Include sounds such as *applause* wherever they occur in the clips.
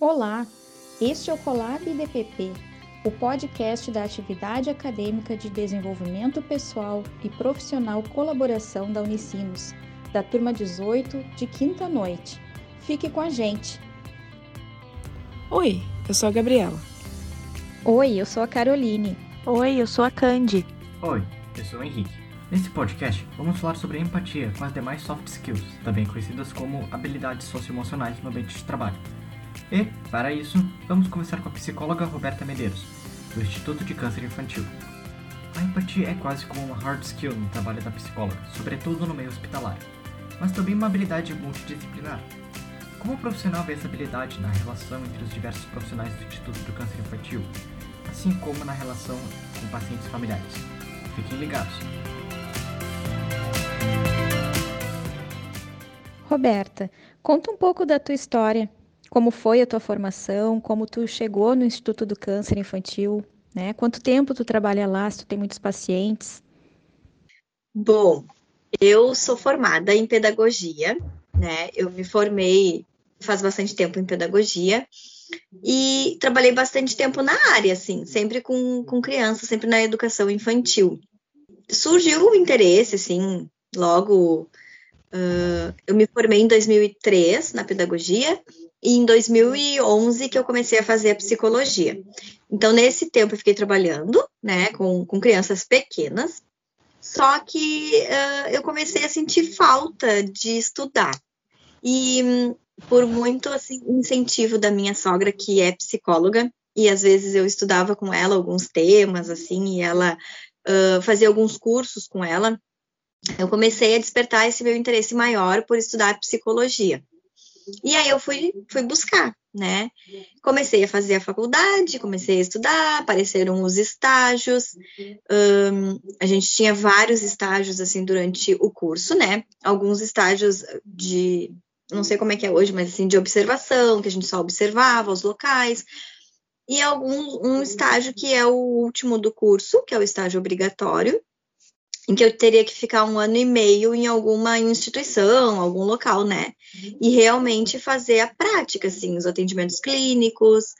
Olá, este é o Colab IDPP, o podcast da atividade acadêmica de desenvolvimento pessoal e profissional colaboração da Unicinos, da turma 18 de quinta noite. Fique com a gente. Oi, eu sou a Gabriela. Oi, eu sou a Caroline. Oi, eu sou a Candy. Oi, eu sou o Henrique. Nesse podcast, vamos falar sobre a empatia com as demais soft skills, também conhecidas como habilidades socioemocionais no ambiente de trabalho. E, para isso, vamos começar com a psicóloga Roberta Medeiros, do Instituto de Câncer Infantil. A empatia é quase como uma hard skill no trabalho da psicóloga, sobretudo no meio hospitalar, mas também uma habilidade multidisciplinar. Como o profissional vê essa habilidade na relação entre os diversos profissionais do Instituto do Câncer Infantil, assim como na relação com pacientes familiares? Fiquem ligados! Roberta, conta um pouco da tua história como foi a tua formação, como tu chegou no Instituto do Câncer Infantil, né? Quanto tempo tu trabalha lá, se tu tem muitos pacientes? Bom, eu sou formada em pedagogia, né? Eu me formei faz bastante tempo em pedagogia e trabalhei bastante tempo na área, assim, sempre com, com crianças, sempre na educação infantil. Surgiu o interesse, assim, logo. Uh, eu me formei em 2003 na pedagogia e em 2011 que eu comecei a fazer a psicologia. Então, nesse tempo, eu fiquei trabalhando, né, com, com crianças pequenas, só que uh, eu comecei a sentir falta de estudar. E por muito assim, incentivo da minha sogra, que é psicóloga, e às vezes eu estudava com ela alguns temas, assim, e ela uh, fazia alguns cursos com ela, eu comecei a despertar esse meu interesse maior por estudar psicologia. E aí eu fui, fui buscar, né? Comecei a fazer a faculdade, comecei a estudar, apareceram os estágios. Um, a gente tinha vários estágios assim durante o curso, né? Alguns estágios de, não sei como é que é hoje, mas assim, de observação, que a gente só observava os locais. E algum um estágio que é o último do curso, que é o estágio obrigatório, em que eu teria que ficar um ano e meio em alguma instituição, algum local, né? E realmente fazer a prática, assim, os atendimentos clínicos,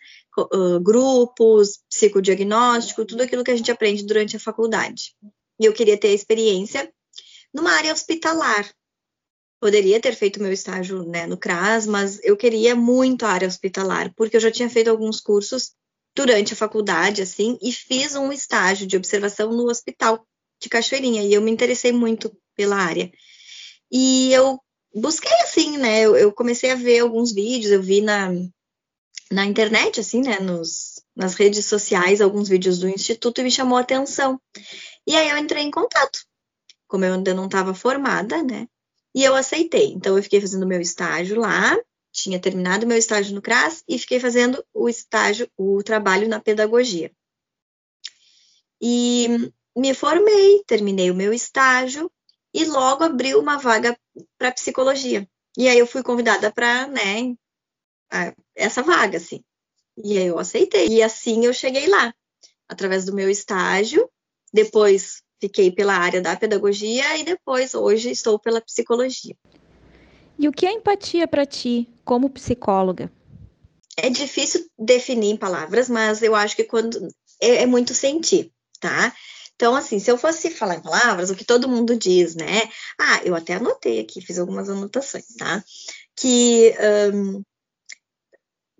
grupos, psicodiagnóstico, tudo aquilo que a gente aprende durante a faculdade. E eu queria ter a experiência numa área hospitalar. Poderia ter feito meu estágio né, no CRAS, mas eu queria muito a área hospitalar, porque eu já tinha feito alguns cursos durante a faculdade, assim, e fiz um estágio de observação no hospital de Cachoeirinha, e eu me interessei muito pela área. E eu busquei assim, né? Eu, eu comecei a ver alguns vídeos, eu vi na, na internet, assim, né? Nos, nas redes sociais, alguns vídeos do Instituto e me chamou a atenção. E aí eu entrei em contato. Como eu ainda não estava formada, né? E eu aceitei. Então eu fiquei fazendo meu estágio lá, tinha terminado meu estágio no CRAS e fiquei fazendo o estágio, o trabalho na pedagogia. E me formei, terminei o meu estágio e logo abriu uma vaga para psicologia. E aí eu fui convidada para, né, essa vaga, assim. E aí eu aceitei. E assim eu cheguei lá, através do meu estágio. Depois fiquei pela área da pedagogia e depois hoje estou pela psicologia. E o que é empatia para ti, como psicóloga? É difícil definir em palavras, mas eu acho que quando é, é muito sentir, tá? Então, assim, se eu fosse falar em palavras, o que todo mundo diz, né? Ah, eu até anotei aqui, fiz algumas anotações, tá? Que, um,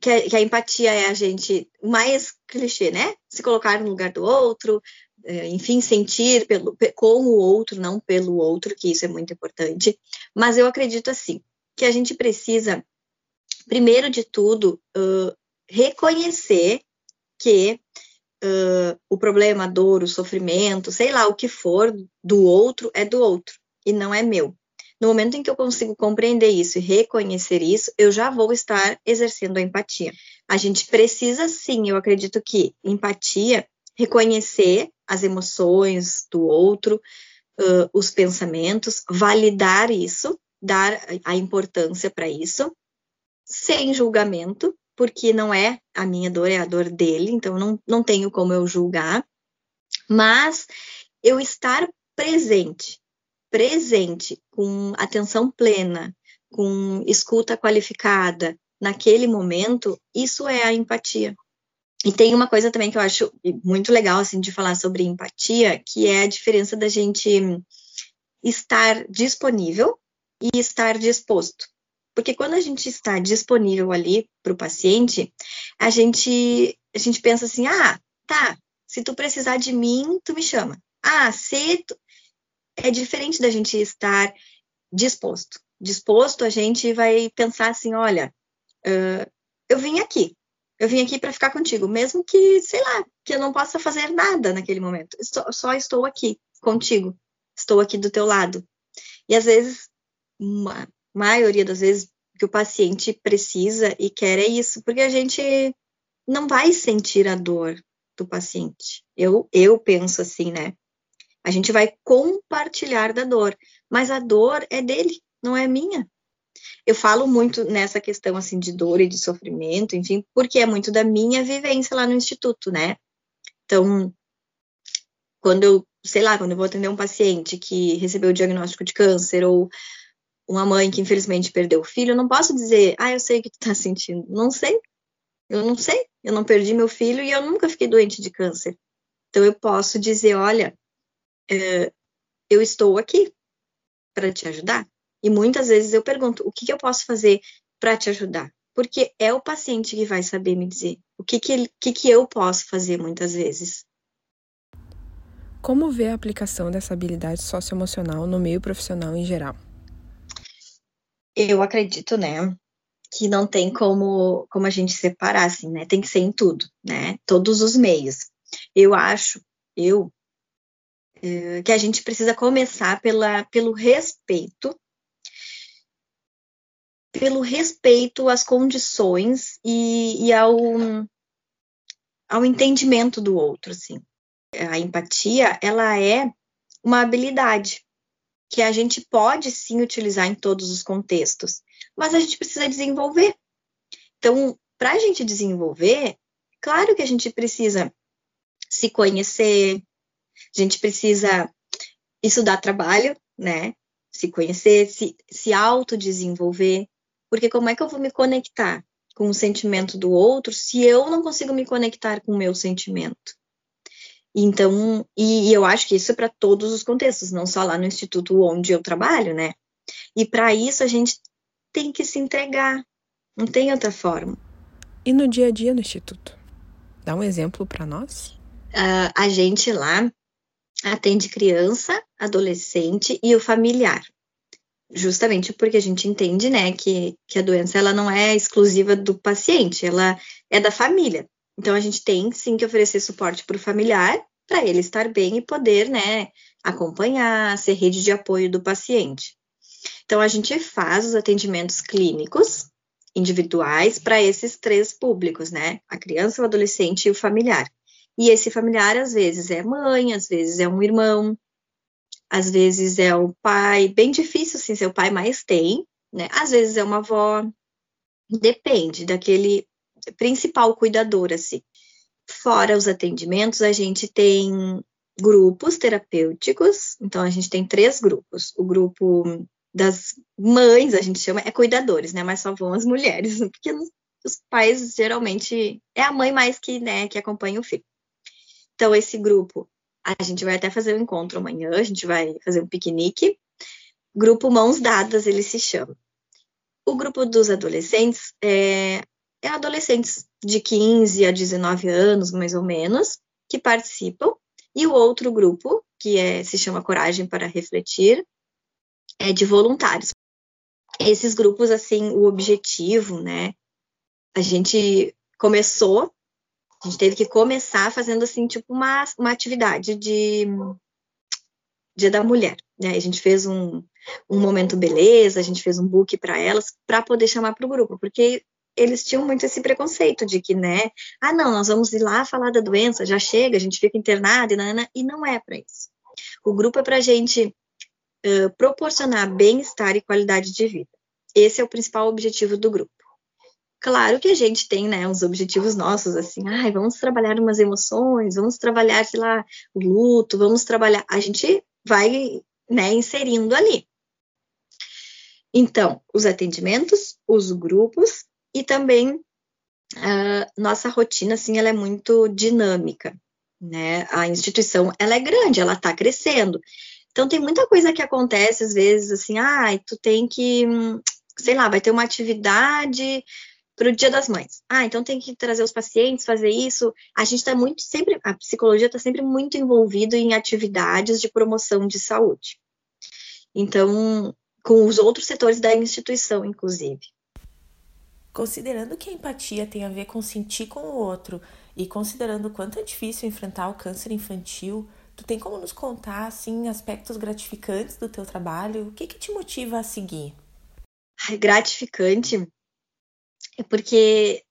que, a, que, a, empatia é a gente, mais clichê, né? Se colocar no lugar do outro, é, enfim, sentir pelo, com o outro, não pelo outro, que isso é muito importante. Mas eu acredito, assim, que a gente precisa, primeiro de tudo, uh, reconhecer que uh, o problema, a dor, o sofrimento, sei lá, o que for do outro é do outro e não é meu. No momento em que eu consigo compreender isso e reconhecer isso, eu já vou estar exercendo a empatia. A gente precisa sim, eu acredito que empatia, reconhecer as emoções do outro, uh, os pensamentos, validar isso, dar a importância para isso, sem julgamento, porque não é a minha dor, é a dor dele, então não, não tenho como eu julgar, mas eu estar presente, presente, com atenção plena, com escuta qualificada, naquele momento, isso é a empatia. E tem uma coisa também que eu acho muito legal assim de falar sobre empatia, que é a diferença da gente estar disponível e estar disposto. Porque quando a gente está disponível ali para o paciente, a gente, a gente pensa assim: ah, tá, se tu precisar de mim, tu me chama. Ah, se tu... é diferente da gente estar disposto. Disposto, a gente vai pensar assim: olha, uh, eu vim aqui, eu vim aqui para ficar contigo, mesmo que, sei lá, que eu não possa fazer nada naquele momento. Estou, só estou aqui contigo, estou aqui do teu lado. E às vezes, uma maioria das vezes, que o paciente precisa e quer é isso, porque a gente não vai sentir a dor do paciente. Eu, eu penso assim, né? A gente vai compartilhar da dor, mas a dor é dele, não é minha. Eu falo muito nessa questão assim de dor e de sofrimento, enfim, porque é muito da minha vivência lá no instituto, né? Então, quando eu, sei lá, quando eu vou atender um paciente que recebeu o diagnóstico de câncer ou uma mãe que infelizmente perdeu o filho, eu não posso dizer, ah, eu sei o que tu tá sentindo. Não sei. Eu não sei. Eu não perdi meu filho e eu nunca fiquei doente de câncer. Então eu posso dizer, olha, é, eu estou aqui para te ajudar. E muitas vezes eu pergunto: o que, que eu posso fazer para te ajudar? Porque é o paciente que vai saber me dizer o que, que, que, que eu posso fazer muitas vezes. Como vê a aplicação dessa habilidade socioemocional no meio profissional em geral? Eu acredito, né, que não tem como, como a gente separar, assim, né? Tem que ser em tudo, né? Todos os meios. Eu acho, eu, é, que a gente precisa começar pela, pelo respeito pelo respeito às condições e, e ao, ao entendimento do outro, assim. A empatia, ela é uma habilidade que a gente pode sim utilizar em todos os contextos, mas a gente precisa desenvolver. Então, para a gente desenvolver, claro que a gente precisa se conhecer, a gente precisa isso dá trabalho, né? Se conhecer, se, se autodesenvolver, porque como é que eu vou me conectar com o sentimento do outro se eu não consigo me conectar com o meu sentimento? Então, e, e eu acho que isso é para todos os contextos, não só lá no instituto onde eu trabalho, né? E para isso a gente tem que se entregar, não tem outra forma. E no dia a dia no instituto? Dá um exemplo para nós? Uh, a gente lá atende criança, adolescente e o familiar justamente porque a gente entende, né, que, que a doença ela não é exclusiva do paciente, ela é da família. Então a gente tem sim que oferecer suporte para o familiar, para ele estar bem e poder, né, acompanhar, ser rede de apoio do paciente. Então a gente faz os atendimentos clínicos individuais para esses três públicos, né, a criança, o adolescente e o familiar. E esse familiar às vezes é mãe, às vezes é um irmão, às vezes é o pai, bem difícil assim ser o pai, mas tem, né? Às vezes é uma avó, depende daquele principal cuidador, assim. Fora os atendimentos, a gente tem grupos terapêuticos, então a gente tem três grupos. O grupo das mães, a gente chama, é cuidadores, né? Mas só vão as mulheres, *laughs* porque os pais geralmente é a mãe mais que, né, que acompanha o filho. Então, esse grupo a gente vai até fazer um encontro amanhã, a gente vai fazer um piquenique. Grupo Mãos Dadas, ele se chama. O grupo dos adolescentes é, é adolescentes de 15 a 19 anos, mais ou menos, que participam. E o outro grupo, que é, se chama Coragem para Refletir, é de voluntários. Esses grupos, assim, o objetivo, né? A gente começou a gente teve que começar fazendo assim, tipo, uma, uma atividade de Dia da Mulher. Né? A gente fez um, um momento beleza, a gente fez um book para elas, para poder chamar para o grupo, porque eles tinham muito esse preconceito de que, né, ah, não, nós vamos ir lá falar da doença, já chega, a gente fica internado, e, não, e não é para isso. O grupo é para a gente uh, proporcionar bem-estar e qualidade de vida. Esse é o principal objetivo do grupo. Claro que a gente tem, né, os objetivos nossos, assim, ai, vamos trabalhar umas emoções, vamos trabalhar, sei lá, o luto, vamos trabalhar. A gente vai, né, inserindo ali. Então, os atendimentos, os grupos também uh, nossa rotina, assim, ela é muito dinâmica, né? A instituição, ela é grande, ela está crescendo. Então, tem muita coisa que acontece, às vezes, assim, ah, tu tem que, sei lá, vai ter uma atividade para o Dia das Mães. Ah, então tem que trazer os pacientes, fazer isso. A gente está muito sempre, a psicologia está sempre muito envolvido em atividades de promoção de saúde. Então, com os outros setores da instituição, inclusive. Considerando que a empatia tem a ver com sentir com o outro e considerando o quanto é difícil enfrentar o câncer infantil, tu tem como nos contar assim aspectos gratificantes do teu trabalho? O que que te motiva a seguir? Ai, gratificante é porque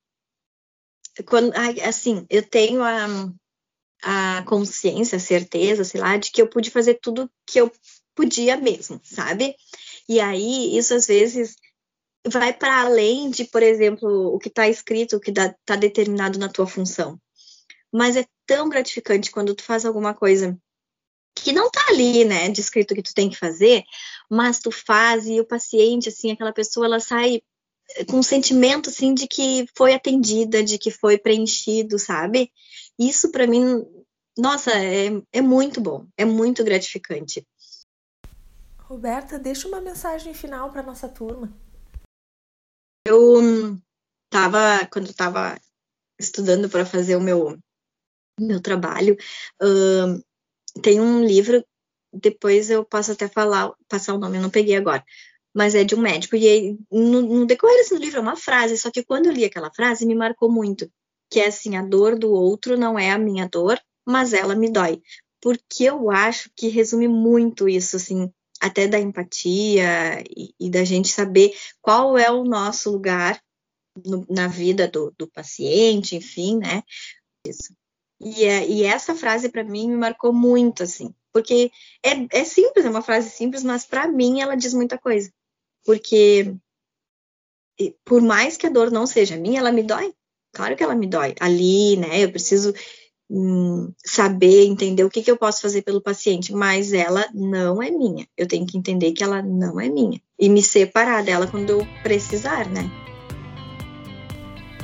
quando assim, eu tenho a a consciência, a certeza, sei lá, de que eu pude fazer tudo que eu podia mesmo, sabe? E aí, isso às vezes vai para além de, por exemplo, o que está escrito, o que está determinado na tua função. Mas é tão gratificante quando tu faz alguma coisa que não está ali, né, descrito que tu tem que fazer, mas tu faz e o paciente, assim, aquela pessoa, ela sai com um sentimento, assim, de que foi atendida, de que foi preenchido, sabe? Isso para mim, nossa, é, é muito bom, é muito gratificante. Roberta, deixa uma mensagem final para nossa turma. Eu estava, quando estava estudando para fazer o meu, meu trabalho, uh, tem um livro, depois eu posso até falar, passar o nome, eu não peguei agora, mas é de um médico, e aí, no, no decorrer desse livro é uma frase, só que quando eu li aquela frase me marcou muito, que é assim, a dor do outro não é a minha dor, mas ela me dói. Porque eu acho que resume muito isso, assim, até da empatia e, e, da gente saber qual é o nosso lugar no, na vida do, do, paciente, enfim, né? Isso. E, é, e essa frase para mim me marcou muito, assim, porque é, é simples, é uma frase simples, mas para mim ela diz muita coisa, porque por mais que a dor não seja minha, ela me dói. Claro que ela me dói. Ali, né? Eu preciso Hum, saber, entender o que, que eu posso fazer pelo paciente, mas ela não é minha. Eu tenho que entender que ela não é minha e me separar dela quando eu precisar, né?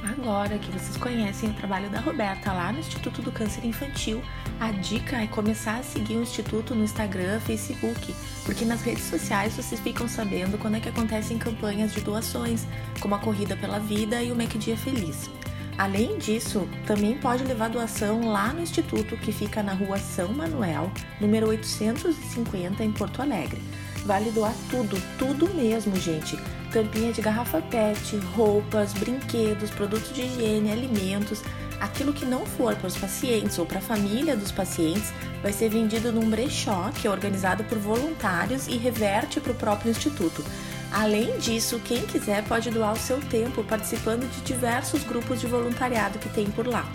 Agora que vocês conhecem o trabalho da Roberta lá no Instituto do Câncer Infantil, a dica é começar a seguir o Instituto no Instagram, Facebook, porque nas redes sociais vocês ficam sabendo quando é que acontecem campanhas de doações, como a Corrida pela Vida e o Make Dia Feliz. Além disso, também pode levar doação lá no Instituto, que fica na rua São Manuel, número 850, em Porto Alegre. Vale doar tudo, tudo mesmo, gente. Tampinha de garrafa PET, roupas, brinquedos, produtos de higiene, alimentos. Aquilo que não for para os pacientes ou para a família dos pacientes vai ser vendido num brechó que é organizado por voluntários e reverte para o próprio instituto. Além disso, quem quiser pode doar o seu tempo participando de diversos grupos de voluntariado que tem por lá.